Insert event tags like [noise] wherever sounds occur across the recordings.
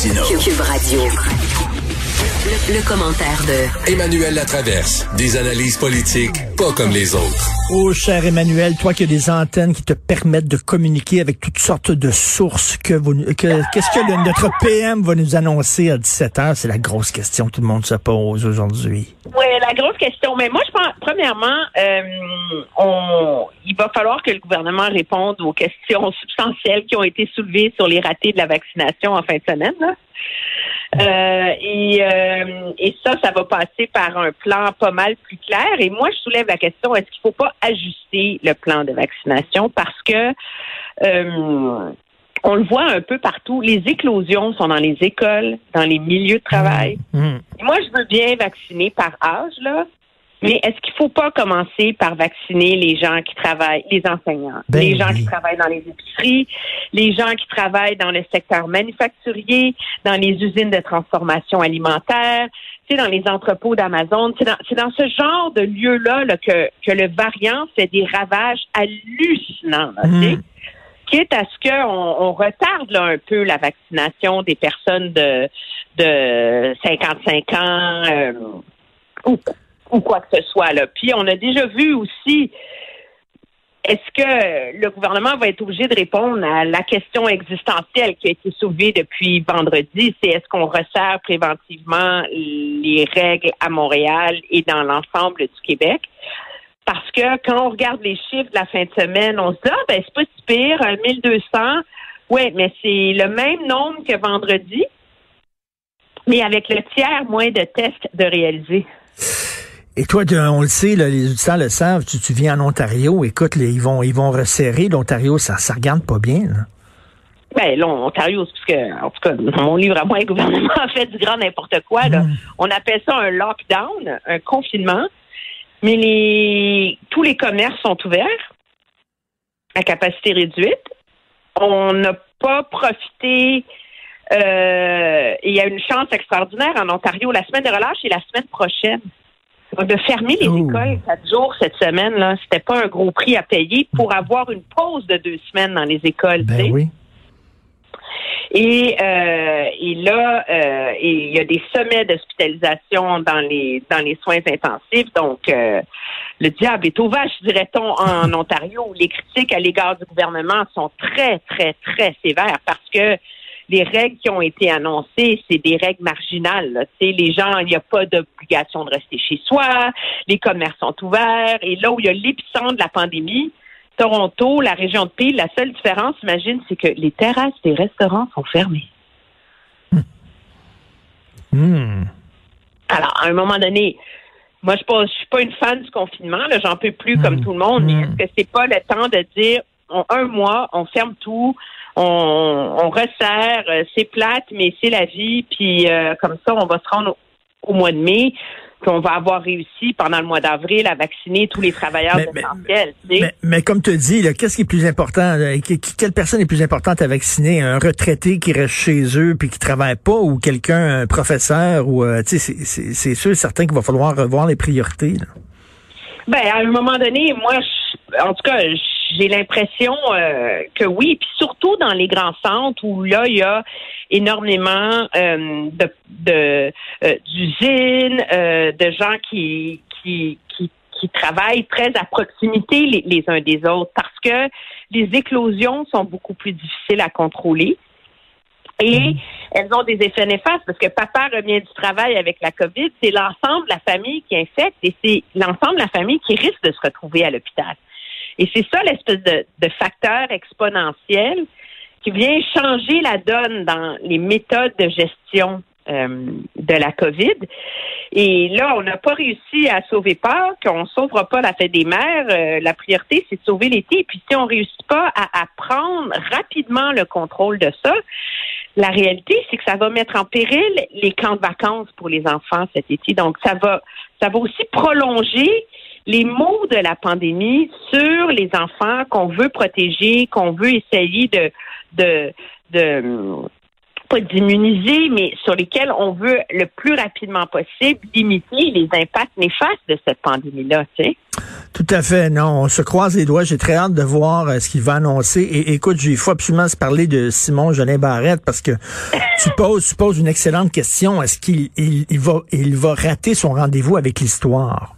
Cube Radio. Le, commentaire de Emmanuel Latraverse. Des analyses politiques pas comme les autres. Oh, cher Emmanuel, toi qui as des antennes qui te permettent de communiquer avec toutes sortes de sources, que qu'est-ce que notre PM va nous annoncer à 17 h C'est la grosse question que tout le monde se pose aujourd'hui. Oui, la grosse question. Mais moi, je pense, premièrement, euh, on, il va falloir que le gouvernement réponde aux questions substantielles qui ont été soulevées sur les ratés de la vaccination en fin de semaine. Là. Euh, et, euh, et ça, ça va passer par un plan pas mal plus clair. Et moi, je soulève la question est-ce qu'il ne faut pas ajuster le plan de vaccination? Parce que euh, on le voit un peu partout. Les éclosions sont dans les écoles, dans les milieux de travail. Mmh, mmh. Moi, je veux bien vacciner par âge, là. Mais est-ce qu'il ne faut pas commencer par vacciner les gens qui travaillent, les enseignants, ben les gens qui travaillent dans les épiceries, les gens qui travaillent dans le secteur manufacturier, dans les usines de transformation alimentaire, tu sais, dans les entrepôts d'Amazon. C'est dans, dans, ce genre de lieu-là là, que, que le variant fait des ravages hallucinants. Là, mmh. Quitte à ce qu'on on retarde là, un peu la vaccination des personnes de, de 55 ans euh, ou ou quoi que ce soit. Là. Puis on a déjà vu aussi est-ce que le gouvernement va être obligé de répondre à la question existentielle qui a été soulevée depuis vendredi? C'est est-ce qu'on resserre préventivement les règles à Montréal et dans l'ensemble du Québec? Parce que quand on regarde les chiffres de la fin de semaine, on se dit, ah, ben, c'est pas si pire, 1200. Oui, mais c'est le même nombre que vendredi, mais avec le tiers moins de tests de réaliser. Et toi, on le sait, les auditeurs le savent, tu, tu viens en Ontario, écoute, ils vont ils vont resserrer. L'Ontario, ça ne regarde pas bien. Là. Ben, l'Ontario, c'est parce que, en tout cas, mon livre à moi, [laughs] le gouvernement a fait du grand n'importe quoi. Là. Mm. On appelle ça un lockdown, un confinement. Mais les tous les commerces sont ouverts à capacité réduite. On n'a pas profité. Euh, il y a une chance extraordinaire en Ontario. La semaine de relâche est la semaine prochaine de fermer les oh. écoles quatre jours cette semaine, là, c'était pas un gros prix à payer pour avoir une pause de deux semaines dans les écoles. Ben oui. Et, euh, et là, euh, il y a des sommets d'hospitalisation dans les dans les soins intensifs. Donc, euh, le diable est au vache, dirait-on, en [laughs] Ontario, où les critiques à l'égard du gouvernement sont très, très, très sévères parce que les règles qui ont été annoncées, c'est des règles marginales. Les gens, il n'y a pas d'obligation de rester chez soi, les commerces sont ouverts, et là où il y a l'épicentre de la pandémie, Toronto, la région de Peel, la seule différence, imagine, c'est que les terrasses des restaurants sont fermées. Hmm. Alors, à un moment donné, moi, je ne suis pas une fan du confinement, j'en peux plus comme hmm. tout le monde, mais hmm. est-ce que c'est pas le temps de dire, un mois, on ferme tout, on, resserre, euh, c'est plate, mais c'est la vie. Puis euh, comme ça, on va se rendre au, mois de mai qu'on va avoir réussi pendant le mois d'avril à vacciner tous les travailleurs essentiels. Mais, comme tu dis, qu'est-ce qui est plus important? Quelle personne est plus importante à vacciner? Un retraité qui reste chez eux puis qui travaille pas ou quelqu'un, un professeur ou euh, c'est sûr certain qu'il va falloir revoir les priorités. Ben, à un moment donné, moi, en tout cas, j'ai l'impression euh, que oui, puis surtout dans les grands centres où là il y a énormément euh, de euh, d'usines, de gens qui, qui qui qui travaillent très à proximité les, les uns des autres parce que les éclosions sont beaucoup plus difficiles à contrôler. Et mhm. elles ont des effets néfastes parce que papa revient du travail avec la COVID, c'est l'ensemble de la famille qui infecte et c'est l'ensemble de la famille qui risque de se retrouver à l'hôpital. Et c'est ça l'espèce de, de, facteur exponentiel qui vient changer la donne dans les méthodes de gestion euh, de la COVID. Et là, on n'a pas réussi à sauver Pâques, on ne sauvera pas la fête des mères. Euh, la priorité, c'est de sauver l'été. Et puis, si on ne réussit pas à, à, prendre rapidement le contrôle de ça, la réalité, c'est que ça va mettre en péril les camps de vacances pour les enfants cet été. Donc, ça va, ça va aussi prolonger les maux de la pandémie sur les enfants qu'on veut protéger, qu'on veut essayer de, de, de pas d'immuniser, mais sur lesquels on veut le plus rapidement possible limiter les impacts néfastes de cette pandémie-là. Tu sais. Tout à fait. Non, on se croise les doigts. J'ai très hâte de voir euh, ce qu'il va annoncer. Et écoute, il faut absolument se parler de Simon Jolin Barrette parce que [laughs] tu poses, tu poses une excellente question. Est-ce qu'il il, va, il va rater son rendez-vous avec l'histoire?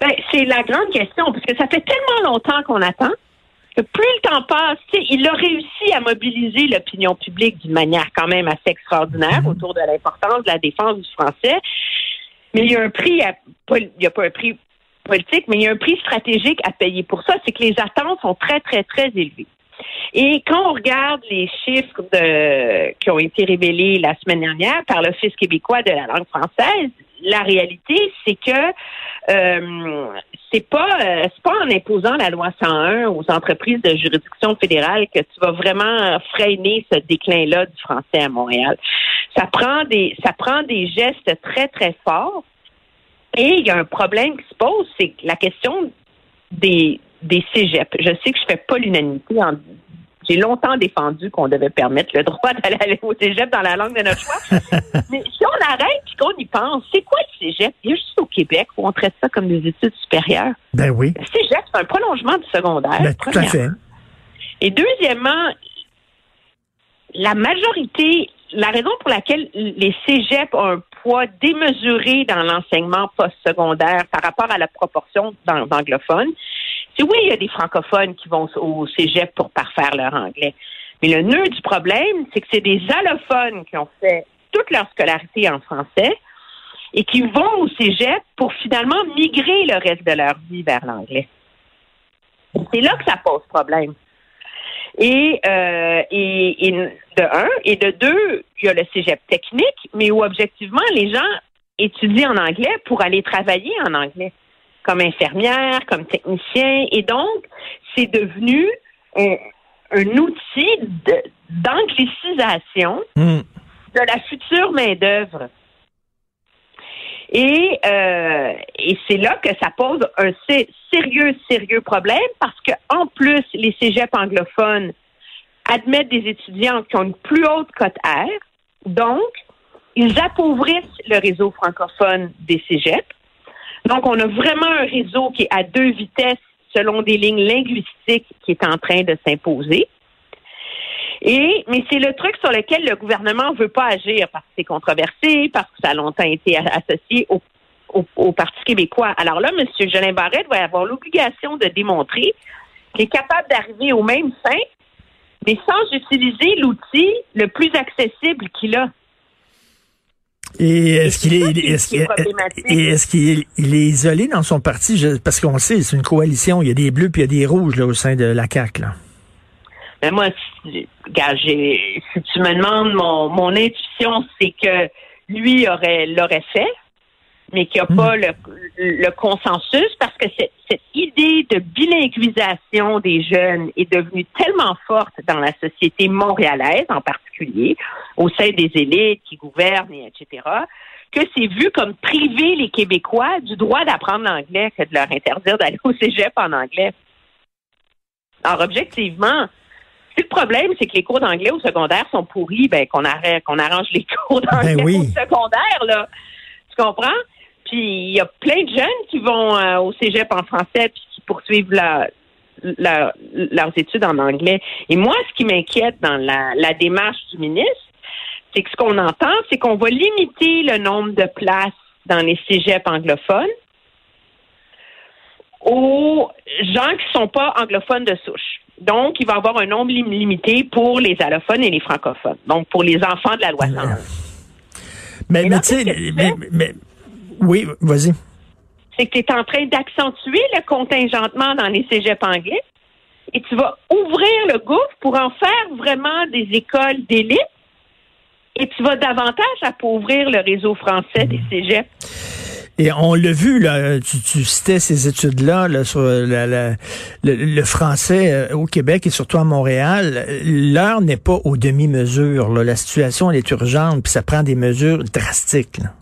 Ben, c'est la grande question parce que ça fait tellement longtemps qu'on attend plus le temps passe, il a réussi à mobiliser l'opinion publique d'une manière quand même assez extraordinaire mhm. autour de l'importance de la défense du français. Mais il y a un prix, à, il n'y a pas un prix politique, mais il y a un prix stratégique à payer pour ça, c'est que les attentes sont très, très, très élevées. Et quand on regarde les chiffres de, qui ont été révélés la semaine dernière par l'Office québécois de la langue française, la réalité, c'est que euh, c'est pas euh, c'est pas en imposant la loi 101 aux entreprises de juridiction fédérale que tu vas vraiment freiner ce déclin-là du français à Montréal. Ça prend des ça prend des gestes très très forts. Et il y a un problème qui se pose, c'est la question des des cégeps. Je sais que je fais pas l'unanimité en j'ai longtemps défendu qu'on devait permettre le droit [laughs] d'aller au cégep dans la langue de notre choix. [laughs] Mais si on arrête et qu'on y pense, c'est quoi le cégep? Il y a juste au Québec où on traite ça comme des études supérieures. Ben oui. Le cégep, c'est un prolongement du secondaire. Ben, tout à fait. Et deuxièmement, la majorité, la raison pour laquelle les cégeps ont un poids démesuré dans l'enseignement postsecondaire par rapport à la proportion d'anglophones, oui, il y a des francophones qui vont au cégep pour parfaire leur anglais. Mais le nœud du problème, c'est que c'est des allophones qui ont fait toute leur scolarité en français et qui vont au cégep pour finalement migrer le reste de leur vie vers l'anglais. C'est là que ça pose problème. Et, euh, et, et, de un, et de deux, il y a le cégep technique, mais où objectivement les gens étudient en anglais pour aller travailler en anglais comme infirmière, comme technicien. Et donc, c'est devenu un, outil d'anglicisation hmm. de la future main-d'œuvre. Et, euh, et c'est là que ça pose un sérieux, sérieux problème parce que en plus, les cégeps anglophones admettent des étudiants qui ont une plus haute cote R. Donc, ils appauvrissent le réseau francophone des cégeps. Donc, on a vraiment un réseau qui est à deux vitesses selon des lignes linguistiques qui est en train de s'imposer. Et, mais c'est le truc sur lequel le gouvernement ne veut pas agir parce que c'est controversé, parce que ça a longtemps été associé au, au, Parti québécois. Alors là, M. Jolin Barrette va avoir l'obligation de démontrer qu'il est capable d'arriver au même fin, mais sans utiliser l'outil le plus accessible qu'il a. Et est-ce qu'il est, est-ce qu'il est, qu'il est, isolé dans son parti? parce qu'on sait, c'est une coalition. Il y a des bleus puis il y a des rouges là, au sein de la CAQ. Là. Ben moi, si, si tu me demandes mon, mon intuition, c'est que lui aurait l'aurait fait mais qu'il n'y a hmm. pas le, consensus parce que cette, cette idée de bilinguisation des jeunes est devenue tellement forte dans la société montréalaise en particulier, au sein des élites qui gouvernent, et etc., que c'est vu comme priver les Québécois du droit d'apprendre l'anglais que de leur interdire d'aller au cégep en anglais. Alors, objectivement, si le problème, c'est que les cours d'anglais au secondaire sont pourris, ben qu'on arrête, qu'on arrange les [laughs] cours ben d'anglais au secondaire, là. Tu comprends? Puis il y a plein de jeunes qui vont euh, au cégep en français puis qui poursuivent leurs études en anglais. Et moi, ce qui m'inquiète dans la, démarche du ministre, c'est que ce qu'on entend, c'est qu'on va limiter le nombre de places dans les cégeps anglophones aux gens qui ne sont pas anglophones de souche. Donc, il va y avoir un nombre limité pour les allophones et les francophones. Donc, pour les enfants de la loi 101. Mais, mais, tu sais, mais, oui, vas-y. C'est que tu es en train d'accentuer le contingentement dans les cégeps anglais et tu vas ouvrir le gouffre pour en faire vraiment des écoles d'élite et tu vas davantage appauvrir le réseau français des cégeps. Et on l'a vu, là, tu, tu citais ces études-là là, sur la, la- le, le français euh, au Québec et surtout à Montréal. L'heure n'est pas aux demi-mesures. La situation elle est urgente, puis ça prend des mesures drastiques. là.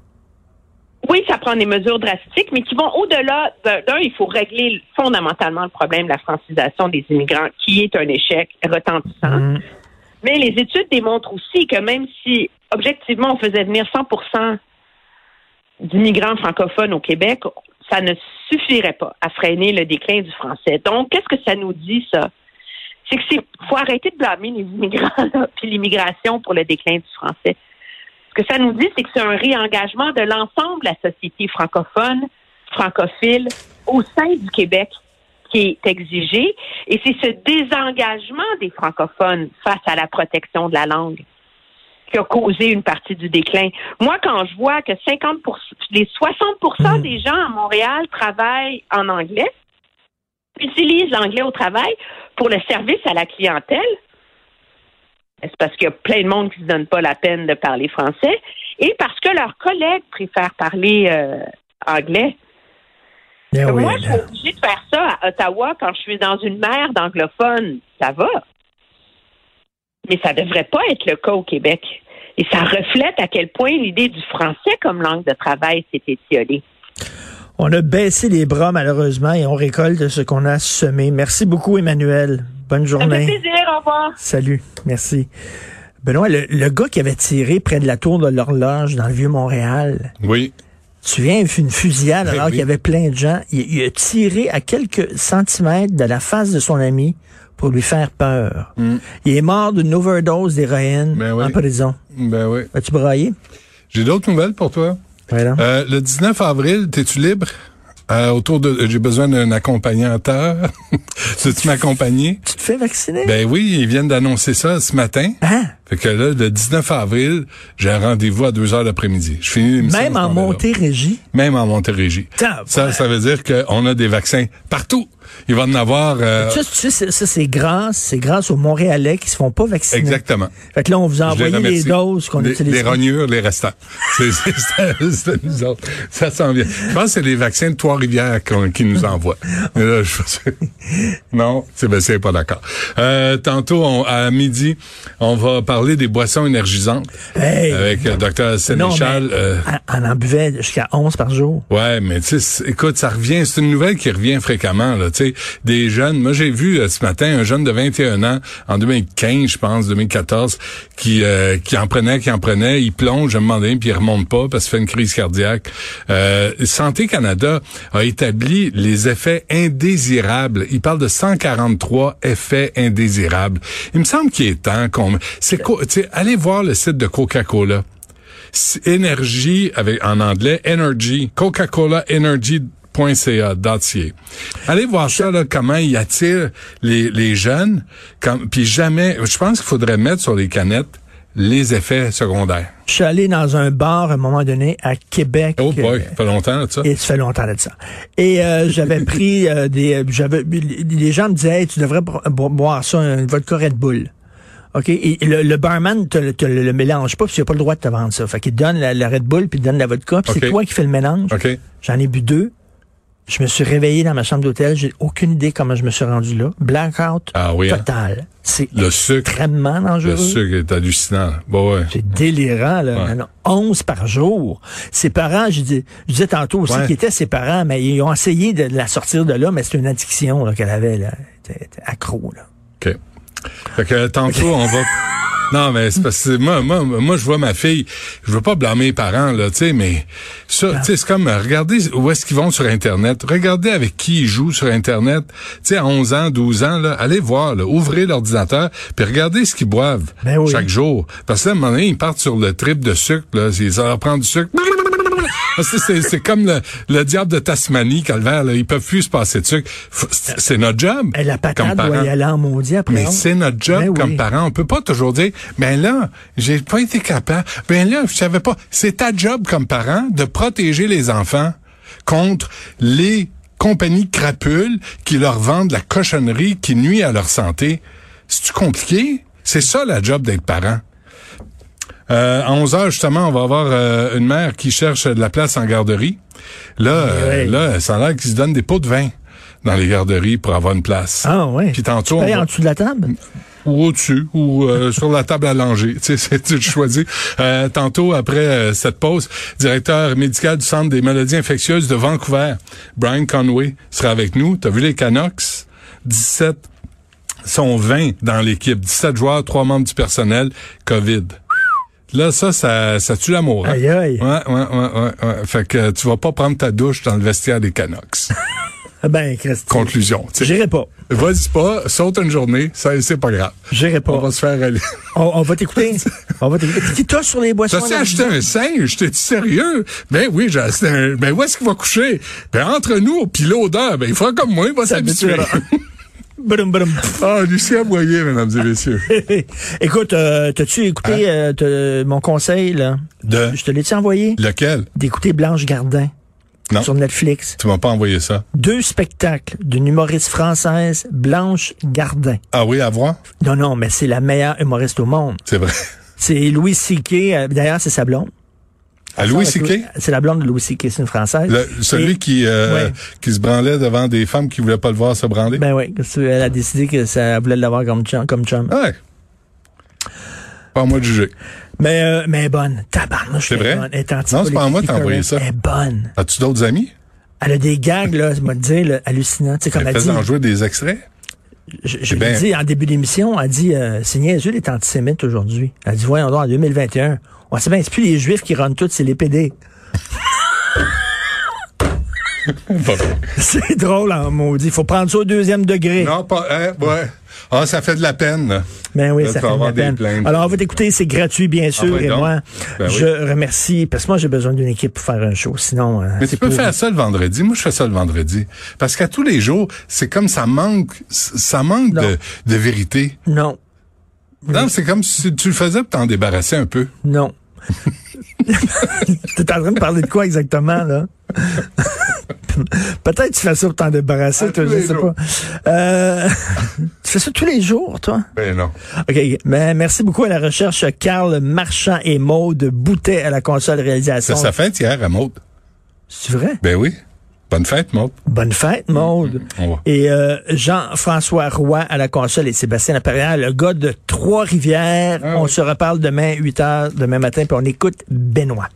Oui, ça prend des mesures drastiques, mais qui vont au-delà d'un, il faut régler fondamentalement le problème de la francisation des immigrants, qui est un échec retentissant. Mm. Mais les études démontrent aussi que même si, objectivement, on faisait venir 100% d'immigrants francophones au Québec, ça ne suffirait pas à freiner le déclin du français. Donc, qu'est-ce que ça nous dit, ça? C'est que c'est faut arrêter de blâmer les immigrants [laughs] là, puis l'immigration pour le déclin du français. Ce que ça nous dit, c'est que c'est un réengagement de l'ensemble de la société francophone, francophile, au sein du Québec qui est exigé. Et c'est ce désengagement des francophones face à la protection de la langue qui a causé une partie du déclin. Moi, quand je vois que 50 les 60% des gens à Montréal travaillent en anglais, utilisent l'anglais au travail pour le service à la clientèle, c'est parce qu'il y a plein de monde qui ne se donne pas la peine de parler français et parce que leurs collègues préfèrent parler euh, anglais. Ben oui, Moi, je suis obligée de faire ça à Ottawa quand je suis dans une mer d'anglophones. Ça va. Mais ça devrait pas être le cas au Québec. Et ça reflète à quel point l'idée du français comme langue de travail s'est étiolée. On a baissé les bras, malheureusement, et on récolte ce qu'on a semé. Merci beaucoup, Emmanuel. Bonne Ça me fait journée. plaisir. Au revoir. Salut. Merci. Benoît, le, le gars qui avait tiré près de la tour de l'horloge dans le Vieux-Montréal, Oui. tu viens, il fait une fusillade alors Oui. qu'il y avait plein de gens. Il, il a tiré à quelques centimètres de la face de son ami pour lui faire peur. Il est mort d'une overdose d'héroïne. Ben oui. en prison. Ben oui. As-tu braillé? J'ai d'autres nouvelles pour toi. Voilà. Euh, le 19 avril, t'es-tu libre? Euh, autour de, j'ai besoin d'un accompagnateur. [laughs] Veux-tu m'accompagner? Tu te fais vacciner? Ben oui, ils viennent d'annoncer ça ce matin. Hein? Fait que là, le 19 avril, j'ai un rendez-vous à 2 heures l'après-midi. Je finis l'émission. Même en. Montérégie? Même en Montérégie. Ça, ça veut dire qu'on a des vaccins partout. Il va en avoir... euh, Ça, tu sais, c'est- ça, c'est grâce, c'est grâce aux Montréalais qui se font pas vacciner. exactement. Fait que là, on vous a envoyé les doses qu'on utilise. les rognures, les restants. [laughs] C'est nous autres. Ça s'en vient. Je pense que c'est les vaccins de Trois-Rivières qu'on- qui nous envoient. Mais [laughs] là, je- [laughs] non, c'est ben, c'est pas d'accord. Euh, tantôt, on- à midi, on va parler des boissons énergisantes Hey! avec le docteur Non, Sénéchal. mais euh, on en buvait jusqu'à 11 par jour. Ouais, mais tu sais, écoute, ça revient, c'est une nouvelle qui revient fréquemment, là, des jeunes. Moi, j'ai vu euh, ce matin un jeune de 21 ans, en 2015, je pense, 2014, qui euh, qui en prenait, qui en prenait, il plonge à un moment puis il remonte pas parce qu'il fait une crise cardiaque. Euh, Santé Canada a établi les effets indésirables. Il parle de 143 effets indésirables. Il me semble qu'il est temps qu'on... C'est sais, allez voir le site de Coca-Cola. Énergie avec en anglais Energy Coca-Cola Energy .ca, .ca. Allez voir ça là comment il attire les, les jeunes puis jamais je pense qu'il faudrait mettre sur les canettes les effets secondaires. Je suis allé dans un bar à un moment donné à Québec. Oh boy, euh, ça fait longtemps là, ça. Et ça fait longtemps de ça. Et euh, j'avais [laughs] pris euh, des, j'avais, les gens me disaient, Hey, tu devrais bo- bo- boire ça, un vodka Red Bull. OK? Et le, le barman te, te le, le mélange pas, puis il n'a pas le droit de te vendre ça. Fait qu'il te donne la, la Red Bull, puis il te donne la vodka, puis c'est toi qui fais le mélange. OK. J'en ai bu deux. Je me suis réveillé dans ma chambre d'hôtel. J'ai aucune idée comment je me suis rendu là. Blackout Ah oui, hein? total. C'est Le sucre, extrêmement dangereux. le sucre est hallucinant. Bon ouais. C'est délirant, là. Ouais. Non, non. 11 par jour. Ses parents, je, dis, je disais tantôt aussi Ouais. qu'ils étaient ses parents, mais ils ont essayé de la sortir de là, mais c'est une addiction qu'elle avait. Là. Elle était, elle était accro. Là. OK. Fait que tantôt, on va... [laughs] Non, mais c'est parce que moi, moi, moi, je vois ma fille, je veux pas blâmer les parents, là, tu sais, mais ça, tu sais, c'est comme, regardez où est-ce qu'ils vont sur Internet, regardez avec qui ils jouent sur Internet, tu sais, à 11 ans, 12 ans, là, allez voir, là, ouvrez l'ordinateur, puis regardez ce qu'ils boivent Ben oui. chaque jour. Parce que là, à un moment donné, ils partent sur le trip de sucre, là, ça leur prend du sucre. C'est, comme le, le diable de Tasmanie, Calvaire, là, ils peuvent plus se passer de sucre. Faut- C'est notre job. Et la comme patate doit y aller en maudit après. Mais c'est notre job Ben oui. comme parent. On peut pas toujours dire, ben là, j'ai pas été capable. Ben là, je savais pas. C'est ta job comme parent de protéger les enfants contre les compagnies crapules qui leur vendent la cochonnerie qui nuit à leur santé. C'est-tu compliqué? C'est ça la job d'être parent. Euh, à 11 heures, justement, on va avoir euh, une mère qui cherche de la place en garderie. Là, euh, Ouais. là, ça a l'air qu'ils se donnent des pots de vin dans les garderies pour avoir une place. Ah ouais. Puis tantôt, on payes va- en dessous de la table? ou au-dessus, ou euh, sur la table à langer. [laughs] Tu sais, tu choisis. Euh, tantôt, après euh, cette pause, directeur médical du Centre des maladies infectieuses de Vancouver, Brian Conway, sera avec nous. T'as vu les Canucks? 17 sont 20 dans l'équipe. 17 joueurs, 3 membres du personnel, COVID. Là, ça, ça, ça tue l'amour. hein? Aïe, aïe. Ouais, ouais, ouais, ouais, ouais. Fait que tu vas pas prendre ta douche dans le vestiaire des Canucks. [laughs] Ah Ben, Christy. Conclusion. tu. J'irai pas. Vas-y pas, saute une journée, ça, c'est pas grave. J'irai pas. On va se faire aller. [laughs] On, on va t'écouter. [laughs] on va t'écouter. Touche sur les boissons? T'as-tu acheté un singe? T'es-tu sérieux? Ben oui, j'ai acheté un... Ben où est-ce qu'il va coucher? Ben entre nous, puis l'odeur, ben il fera comme moi, il va s'habituer. Brum, brum. Ah, Lucien Boyer, mesdames et messieurs. [laughs] Écoute, euh, t'as-tu écouté euh, t'as- mon conseil, là? De? Je te l'ai-tu envoyé? lequel? D'écouter Blanche Gardin Non. sur Netflix. Tu m'as pas envoyé ça. Deux spectacles d'une humoriste française, Blanche Gardin. Ah oui, à voir? Non, non, mais c'est la meilleure humoriste au monde. C'est vrai. C'est Louis C.K. euh, D'ailleurs, c'est sa blonde. À Louis C.K.? C'est la blonde de Louis C.K., c'est une française. Le- celui Et- qui, euh, Ouais. qui se branlait devant des femmes qui voulaient pas le voir se branler? Ben oui, qu'elle a décidé que ça elle voulait l'avoir comme chum. Comme chum. ouais. Pas à moi de juger. Mais, euh, mais elle est bonne. Tabarnouche, C'est elle est vrai? bonne. Elle est Non, c'est pas à moi de t'envoyer ça. Elle est bonne. As-tu d'autres amis? Elle a des gags, là, je vais te dire, hallucinants. Tu sais, comme elle Elle dit, en jouer des extraits? Je, je l'ai bien. dit en début d'émission, elle dit, euh, c'est niaiseux, est antisémite aujourd'hui. Elle dit, voyons donc, en 2021. On sait bien, c'est plus les juifs qui runnent tout, c'est les PD. [laughs] [laughs] C'est drôle, en maudit. Il faut prendre ça au deuxième degré. non, pas, hein, ouais. Ah, ça fait de la peine. Ben oui, ça fait de la peine. plaintes. Alors, on va t'écouter, c'est gratuit, bien sûr, oui, et donc. moi, Ben oui. je remercie, parce que moi, j'ai besoin d'une équipe pour faire un show, sinon... euh, Mais tu peux faire ça le vendredi. Moi, je fais ça le vendredi. Parce qu'à tous les jours, c'est comme ça manque, ça manque de, de vérité. Non, Non, c'est comme si tu le faisais pour t'en débarrasser un peu. non. [laughs] T'es en train de parler de quoi exactement, là? [laughs] [laughs] Peut-être tu fais ça pour t'en débarrasser, toi, je sais jours. pas. Euh, [laughs] tu fais ça tous les jours, toi? Ben non. OK. Mais merci beaucoup à la recherche Carl Marchand et Maude Boutet à la console réalisation. Ça, ça fête hier à Maude. C'est vrai? Ben oui. Bonne fête, Maude. Bonne fête, Maude. Va. Et euh, Jean-François Roy à la console et Sébastien Laperrière, le gars de Trois-Rivières. Ah on oui. se reparle demain, 8 heures, demain matin, puis on écoute Benoît.